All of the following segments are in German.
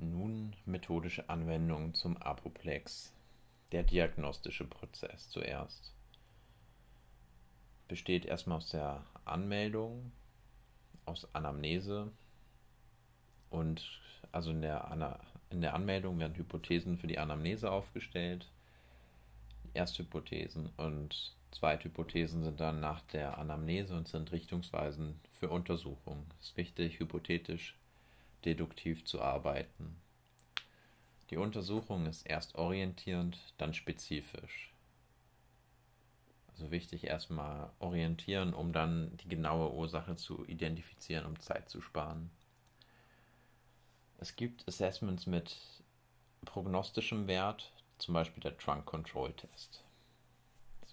Nun methodische Anwendungen zum Apoplex. Der diagnostische Prozess zuerst. Besteht erstmal aus der Anmeldung, aus Anamnese und also in der, Ana in der Anmeldung werden Hypothesen für die Anamnese aufgestellt, Ersthypothesen und Zweithypothesen sind dann nach der Anamnese und sind Richtungsweisen für Untersuchungen. Es ist wichtig, hypothetisch deduktiv zu arbeiten. Die Untersuchung ist erst orientierend, dann spezifisch. Also wichtig erstmal orientieren, um dann die genaue Ursache zu identifizieren, um Zeit zu sparen. Es gibt Assessments mit prognostischem Wert, zum Beispiel der Trunk Control Test.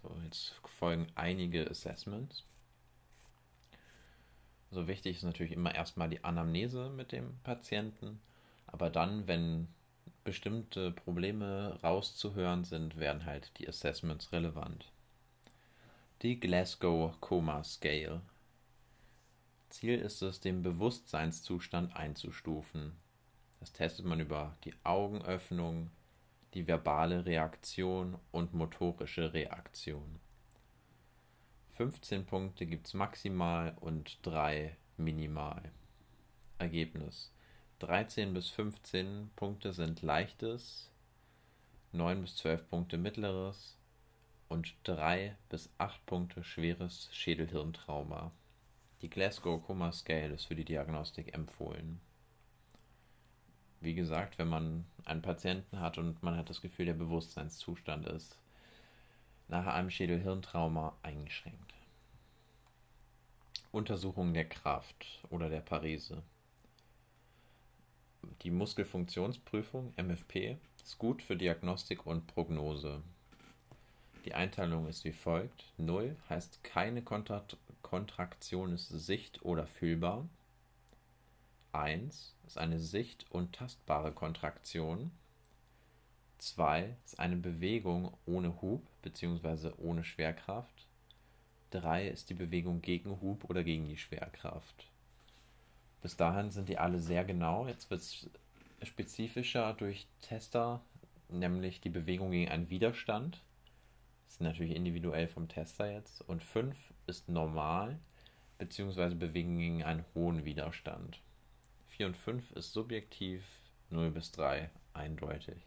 So, jetzt folgen einige Assessments. So wichtig ist natürlich immer erstmal die Anamnese mit dem Patienten, aber dann, wenn bestimmte Probleme rauszuhören sind, werden halt die Assessments relevant. Die Glasgow Coma Scale. Ziel ist es, den Bewusstseinszustand einzustufen. Das testet man über die Augenöffnung, die verbale Reaktion und motorische Reaktion. 15 Punkte gibt es maximal und 3 minimal. Ergebnis. 13 bis 15 Punkte sind leichtes, 9 bis 12 Punkte mittleres und 3 bis 8 Punkte schweres Schädelhirntrauma. Die Glasgow Coma Scale ist für die Diagnostik empfohlen. Wie gesagt, wenn man einen Patienten hat und man hat das Gefühl, der Bewusstseinszustand ist nach einem Schädelhirntrauma eingeschränkt. Untersuchung der Kraft oder der Parese. Die Muskelfunktionsprüfung MFP ist gut für Diagnostik und Prognose. Die Einteilung ist wie folgt. 0 heißt keine Kontraktion ist sicht- oder fühlbar. 1 ist eine sicht- und tastbare Kontraktion. 2 ist eine Bewegung ohne Hub bzw. ohne Schwerkraft. 3 ist die Bewegung gegen Hub oder gegen die Schwerkraft. Bis dahin sind die alle sehr genau. Jetzt wird es spezifischer durch Tester, nämlich die Bewegung gegen einen Widerstand. Das ist natürlich individuell vom Tester jetzt. Und 5 ist normal, beziehungsweise Bewegung gegen einen hohen Widerstand. 4 und 5 ist subjektiv, 0 bis 3 eindeutig.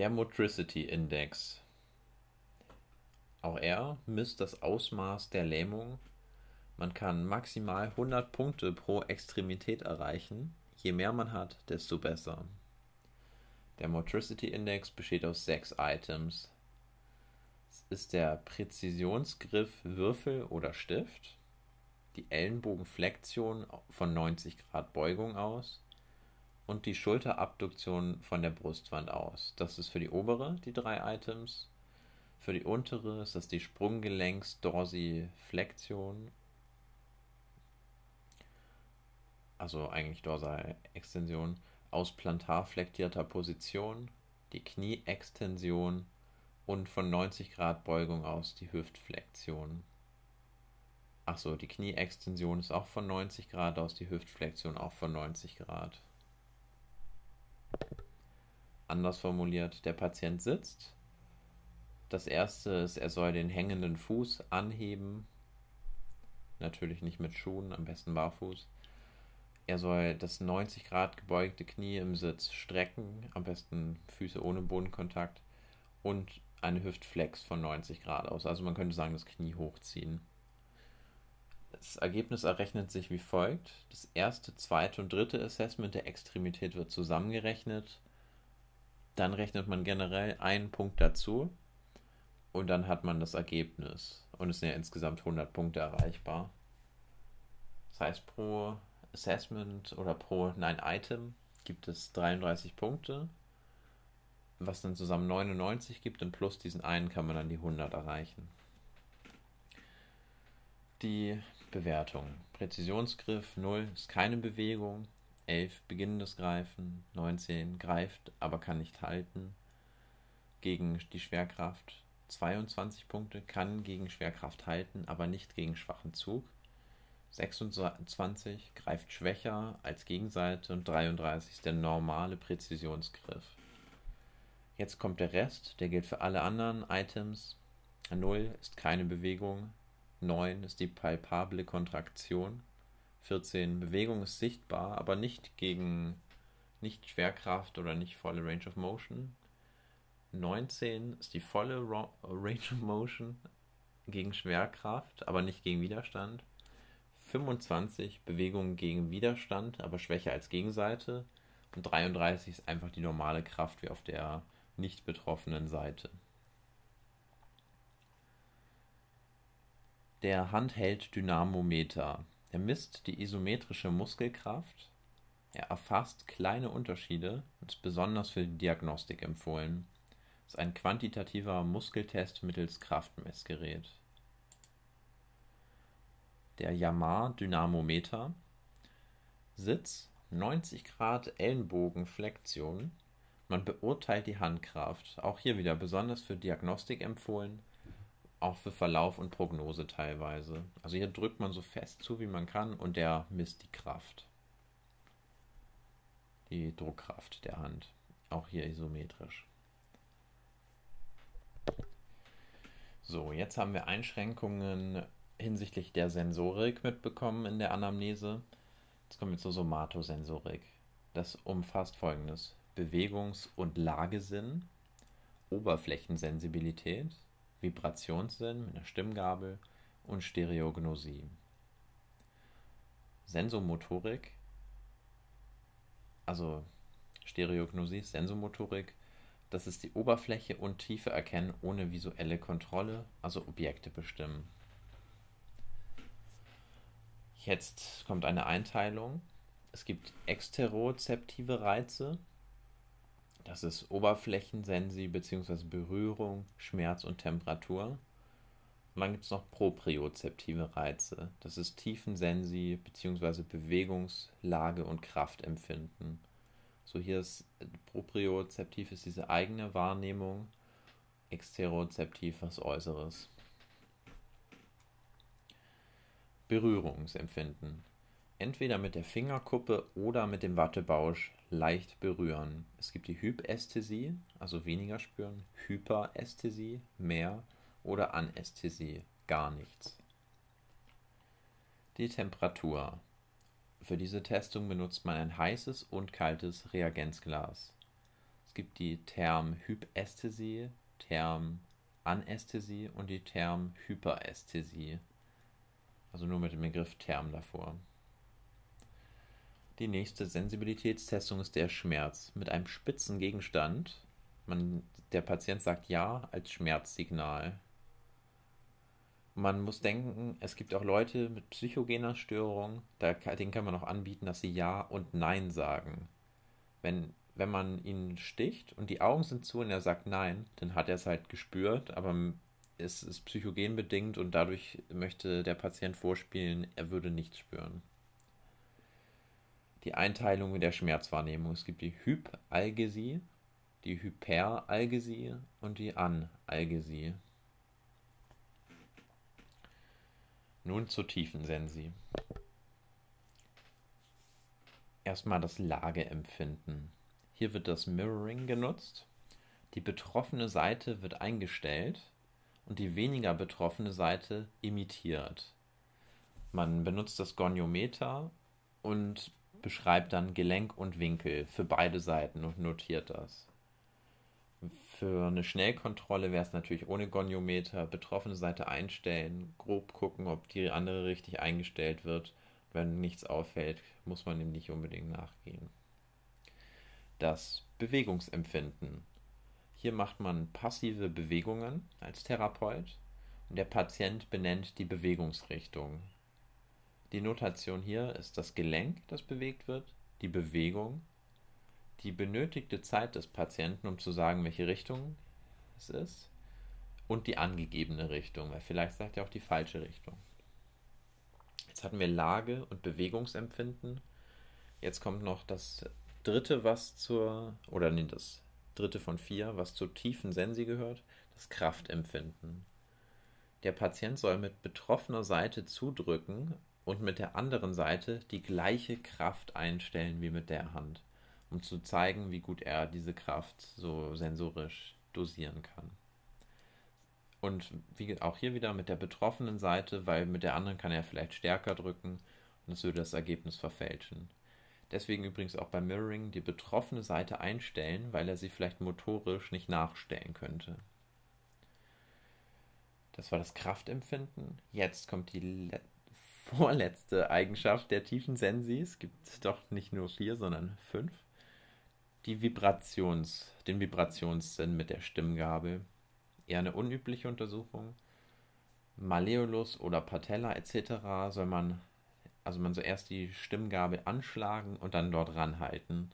Der Motricity Index. Auch er misst das Ausmaß der Lähmung man kann maximal 100 Punkte pro Extremität erreichen. Je mehr man hat, desto besser. Der Motricity Index besteht aus sechs Items. Es ist der Präzisionsgriff Würfel oder Stift, die Ellenbogenflexion von 90 Grad Beugung aus und die Schulterabduktion von der Brustwand aus. Das ist für die obere die drei Items. Für die untere ist das die Sprunggelenks-Dorsiflexion also eigentlich Dorsalextension, aus plantar flektierter Position, die Knieextension und von 90 Grad Beugung aus die Hüftflexion. Achso, die Knieextension ist auch von 90 Grad aus, die Hüftflexion auch von 90 Grad. Anders formuliert, der Patient sitzt. Das erste ist, er soll den hängenden Fuß anheben. Natürlich nicht mit Schuhen, am besten barfuß. Er soll das 90 Grad gebeugte Knie im Sitz strecken, am besten Füße ohne Bodenkontakt und eine Hüftflex von 90 Grad aus. Also man könnte sagen, das Knie hochziehen. Das Ergebnis errechnet sich wie folgt. Das erste, zweite und dritte Assessment der Extremität wird zusammengerechnet. Dann rechnet man generell einen Punkt dazu und dann hat man das Ergebnis. Und es sind ja insgesamt 100 Punkte erreichbar. Das heißt, pro Assessment oder pro Nein Item gibt es 33 Punkte, was dann zusammen 99 gibt und plus diesen einen kann man dann die 100 erreichen. Die Bewertung. Präzisionsgriff 0 ist keine Bewegung, 11 beginnendes Greifen, 19 greift, aber kann nicht halten. Gegen die Schwerkraft 22 Punkte, kann gegen Schwerkraft halten, aber nicht gegen schwachen Zug. 26 greift schwächer als Gegenseite und 33 ist der normale Präzisionsgriff. Jetzt kommt der Rest, der gilt für alle anderen Items. 0 ist keine Bewegung, 9 ist die palpable Kontraktion, 14 Bewegung ist sichtbar, aber nicht gegen nicht Schwerkraft oder nicht volle Range of Motion. 19 ist die volle Range of Motion gegen Schwerkraft, aber nicht gegen Widerstand. 25 Bewegungen gegen Widerstand, aber schwächer als Gegenseite. Und 33 ist einfach die normale Kraft wie auf der nicht betroffenen Seite. Der Handheld-Dynamometer. Er misst die isometrische Muskelkraft. Er erfasst kleine Unterschiede und ist besonders für die Diagnostik empfohlen. Es ist ein quantitativer Muskeltest mittels Kraftmessgerät der Yamar-Dynamometer. Sitz 90 Grad Ellenbogenflexion. Man beurteilt die Handkraft. Auch hier wieder besonders für Diagnostik empfohlen, auch für Verlauf und Prognose teilweise. Also hier drückt man so fest zu, wie man kann und der misst die Kraft. Die Druckkraft der Hand. Auch hier isometrisch. So, jetzt haben wir Einschränkungen hinsichtlich der Sensorik mitbekommen in der Anamnese. Jetzt kommen wir zur Somatosensorik. Das umfasst folgendes: Bewegungs- und Lagesinn, Oberflächensensibilität, Vibrationssinn mit einer Stimmgabel und Stereognosie. Sensomotorik, also Stereognosie, Sensomotorik, das ist die Oberfläche und Tiefe erkennen ohne visuelle Kontrolle, also Objekte bestimmen. Jetzt kommt eine Einteilung. Es gibt exterozeptive Reize. Das ist Oberflächensensi bzw. Berührung, Schmerz und Temperatur. Und dann gibt es noch propriozeptive Reize. Das ist Tiefensensi bzw. Bewegungslage und Kraftempfinden. So hier ist propriozeptiv ist diese eigene Wahrnehmung, exterozeptiv was Äußeres. Berührungsempfinden. Entweder mit der Fingerkuppe oder mit dem Wattebausch leicht berühren. Es gibt die Hypästhesie, also weniger spüren, Hyperästhesie, mehr oder Anästhesie, gar nichts. Die Temperatur. Für diese Testung benutzt man ein heißes und kaltes Reagenzglas. Es gibt die Thermhypästhesie, Thermanästhesie und die Thermhyperästhesie. Also nur mit dem Begriff Term davor. Die nächste Sensibilitätstestung ist der Schmerz. Mit einem spitzen Gegenstand. Man, der Patient sagt Ja als Schmerzsignal. Man muss denken, es gibt auch Leute mit psychogener Störung, da, denen kann man auch anbieten, dass sie Ja und Nein sagen. Wenn, wenn man ihn sticht und die Augen sind zu und er sagt Nein, dann hat er es halt gespürt, aber es ist psychogen bedingt und dadurch möchte der Patient vorspielen, er würde nichts spüren. Die Einteilung der Schmerzwahrnehmung. Es gibt die Hypalgesie, die Hyperalgesie und die Analgesie. Nun zur Tiefensensi. Erstmal das Lageempfinden. Hier wird das Mirroring genutzt. Die betroffene Seite wird eingestellt und die weniger betroffene Seite imitiert. Man benutzt das Goniometer und beschreibt dann Gelenk und Winkel für beide Seiten und notiert das. Für eine Schnellkontrolle wäre es natürlich ohne Goniometer, betroffene Seite einstellen, grob gucken, ob die andere richtig eingestellt wird. Wenn nichts auffällt, muss man dem nicht unbedingt nachgehen. Das Bewegungsempfinden. Hier macht man passive Bewegungen als Therapeut und der Patient benennt die Bewegungsrichtung. Die Notation hier ist das Gelenk, das bewegt wird, die Bewegung, die benötigte Zeit des Patienten, um zu sagen, welche Richtung es ist, und die angegebene Richtung, weil vielleicht sagt er auch die falsche Richtung. Jetzt hatten wir Lage und Bewegungsempfinden. Jetzt kommt noch das dritte, was zur, oder nee, das dritte von vier, was zur tiefen Sensi gehört, das Kraftempfinden. Der Patient soll mit betroffener Seite zudrücken und mit der anderen Seite die gleiche Kraft einstellen wie mit der Hand, um zu zeigen, wie gut er diese Kraft so sensorisch dosieren kann. Und wie auch hier wieder mit der betroffenen Seite, weil mit der anderen kann er vielleicht stärker drücken und es würde das Ergebnis verfälschen. Deswegen übrigens auch beim Mirroring die betroffene Seite einstellen, weil er sie vielleicht motorisch nicht nachstellen könnte. Das war das Kraftempfinden. Jetzt kommt die vorletzte Eigenschaft der tiefen Sensi. Es gibt doch nicht nur vier, sondern fünf. Die Vibrations, den Vibrationssinn mit der Stimmgabel. Eher eine unübliche Untersuchung. Malleolus oder Patella etc. soll man, also man soll erst die Stimmgabel anschlagen und dann dort ranhalten.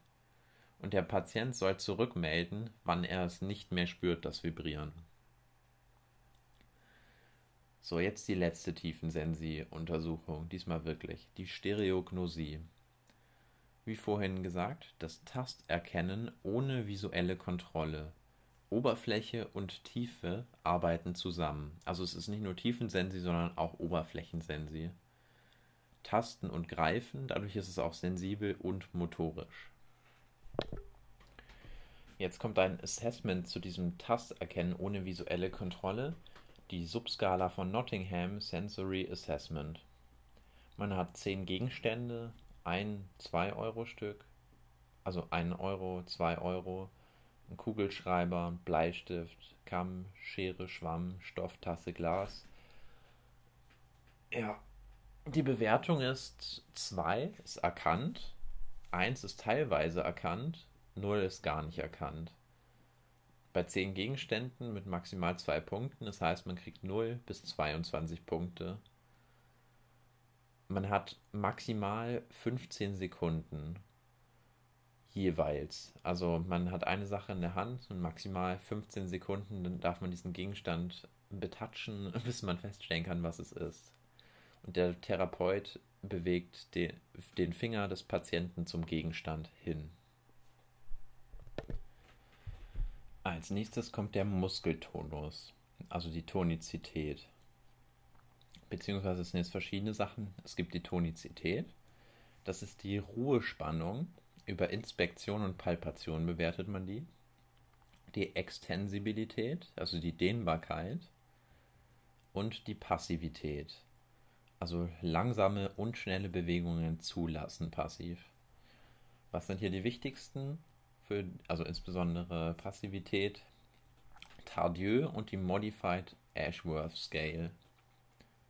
Und der Patient soll zurückmelden, wann er es nicht mehr spürt, das Vibrieren. So, jetzt die letzte Tiefensensi-Untersuchung, diesmal wirklich, die Stereognosie. Wie vorhin gesagt, das Tasterkennen ohne visuelle Kontrolle. Oberfläche und Tiefe arbeiten zusammen. Also es ist nicht nur Tiefensensi, sondern auch Oberflächensensi. Tasten und Greifen, dadurch ist es auch sensibel und motorisch. Jetzt kommt ein Assessment zu diesem Tasterkennen ohne visuelle Kontrolle die Subskala von Nottingham Sensory Assessment. Man hat zehn Gegenstände, ein 2-Euro-Stück, also 1 Euro, 2 Euro, ein Kugelschreiber, Bleistift, Kamm, Schere, Schwamm, Stofftasse, Glas. Ja, die Bewertung ist 2 ist erkannt, 1 ist teilweise erkannt, 0 ist gar nicht erkannt bei 10 Gegenständen mit maximal 2 Punkten. Das heißt, man kriegt 0 bis 22 Punkte. Man hat maximal 15 Sekunden jeweils. Also man hat eine Sache in der Hand und maximal 15 Sekunden, dann darf man diesen Gegenstand betatschen, bis man feststellen kann, was es ist. Und der Therapeut bewegt den, den Finger des Patienten zum Gegenstand hin. Als nächstes kommt der Muskeltonus, also die Tonizität. Beziehungsweise es sind jetzt verschiedene Sachen. Es gibt die Tonizität, das ist die Ruhespannung. Über Inspektion und Palpation bewertet man die. Die Extensibilität, also die Dehnbarkeit. Und die Passivität, also langsame und schnelle Bewegungen zulassen passiv. Was sind hier die wichtigsten? Für, also insbesondere Passivität, Tardieu und die Modified Ashworth Scale,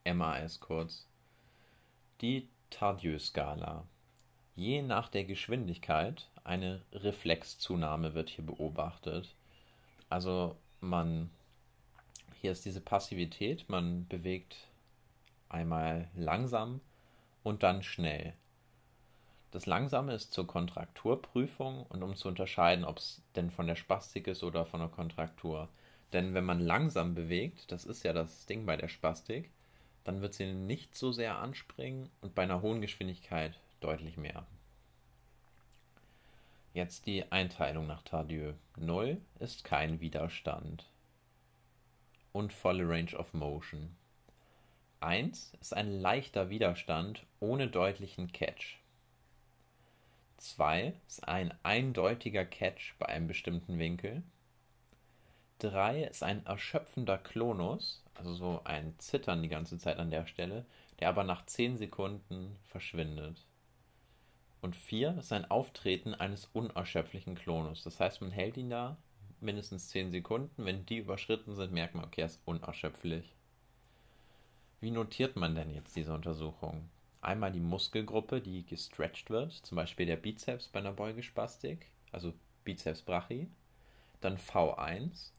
MAS kurz. Die Tardieu-Skala. Je nach der Geschwindigkeit eine Reflexzunahme wird hier beobachtet. Also man, hier ist diese Passivität, man bewegt einmal langsam und dann schnell. Das Langsame ist zur Kontrakturprüfung und um zu unterscheiden, ob es denn von der Spastik ist oder von der Kontraktur. Denn wenn man langsam bewegt, das ist ja das Ding bei der Spastik, dann wird sie nicht so sehr anspringen und bei einer hohen Geschwindigkeit deutlich mehr. Jetzt die Einteilung nach Tardieu. 0 ist kein Widerstand und volle Range of Motion. 1 ist ein leichter Widerstand ohne deutlichen Catch. 2 ist ein eindeutiger Catch bei einem bestimmten Winkel. 3 ist ein erschöpfender Klonus, also so ein Zittern die ganze Zeit an der Stelle, der aber nach 10 Sekunden verschwindet. Und 4 ist ein Auftreten eines unerschöpflichen Klonus. Das heißt, man hält ihn da mindestens 10 Sekunden. Wenn die überschritten sind, merkt man, okay, er ist unerschöpflich. Wie notiert man denn jetzt diese Untersuchung? Einmal die Muskelgruppe, die gestretched wird, zum Beispiel der Bizeps bei einer Beugespastik, also Bizeps brachii. Dann V1,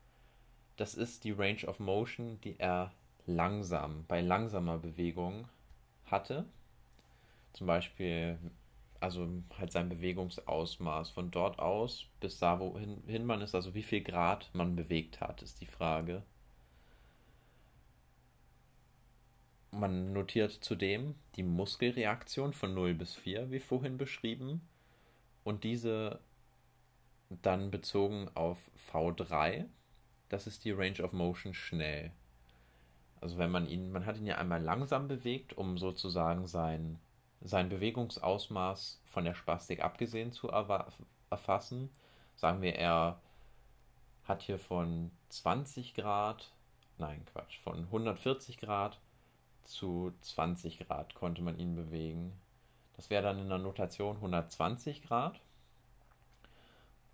das ist die Range of Motion, die er langsam, bei langsamer Bewegung hatte. Zum Beispiel, also halt sein Bewegungsausmaß von dort aus bis da, wohin man ist, also wie viel Grad man bewegt hat, ist die Frage. Man notiert zudem die Muskelreaktion von 0 bis 4, wie vorhin beschrieben, und diese dann bezogen auf V3, das ist die Range of Motion schnell. Also wenn man ihn, man hat ihn ja einmal langsam bewegt, um sozusagen sein, sein Bewegungsausmaß von der Spastik abgesehen zu erfassen. Sagen wir, er hat hier von 20 Grad, nein Quatsch, von 140 Grad zu 20 Grad konnte man ihn bewegen. Das wäre dann in der Notation 120 Grad.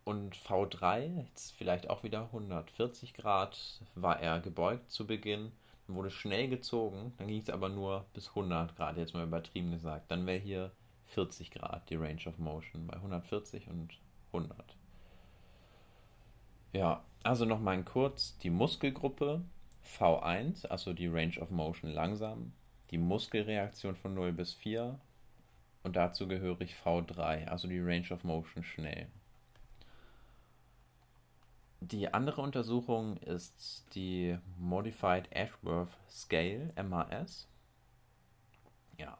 Und V3, jetzt vielleicht auch wieder 140 Grad, war er gebeugt zu Beginn, wurde schnell gezogen, dann ging es aber nur bis 100 Grad, jetzt mal übertrieben gesagt. Dann wäre hier 40 Grad die Range of Motion bei 140 und 100. Ja, also nochmal kurz die Muskelgruppe V1, also die Range of Motion langsam, die Muskelreaktion von 0 bis 4 und dazu gehörig V3, also die Range of Motion schnell. Die andere Untersuchung ist die Modified Ashworth Scale, MAS. Ja,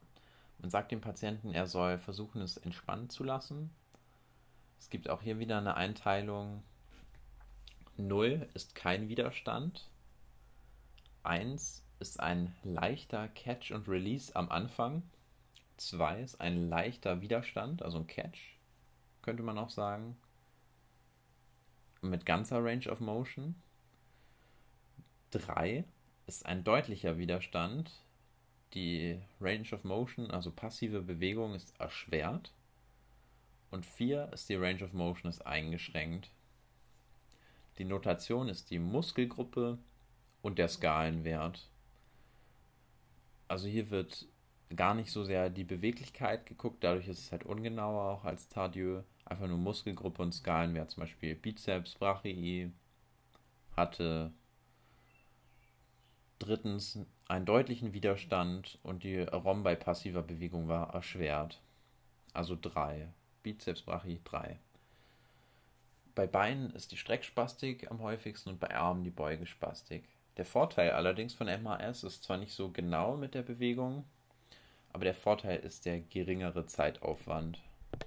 man sagt dem Patienten, er soll versuchen, es entspannen zu lassen. Es gibt auch hier wieder eine Einteilung. 0 ist kein Widerstand. 1 ist ein leichter Catch und Release am Anfang. 2 ist ein leichter Widerstand, also ein Catch, könnte man auch sagen mit ganzer Range of Motion. 3 ist ein deutlicher Widerstand. Die Range of Motion, also passive Bewegung, ist erschwert. Und 4 ist die Range of Motion ist eingeschränkt. Die Notation ist die Muskelgruppe und der Skalenwert. Also hier wird gar nicht so sehr die Beweglichkeit geguckt, dadurch ist es halt ungenauer auch als Tardieu einfach nur Muskelgruppe und Skalenwert. Zum Beispiel Bizeps brachii hatte drittens einen deutlichen Widerstand und die ROM bei passiver Bewegung war erschwert. Also 3. Bizeps brachii 3. Bei Beinen ist die Streckspastik am häufigsten und bei Armen die Beugespastik. Der Vorteil allerdings von MAS ist zwar nicht so genau mit der Bewegung, aber der Vorteil ist der geringere Zeitaufwand.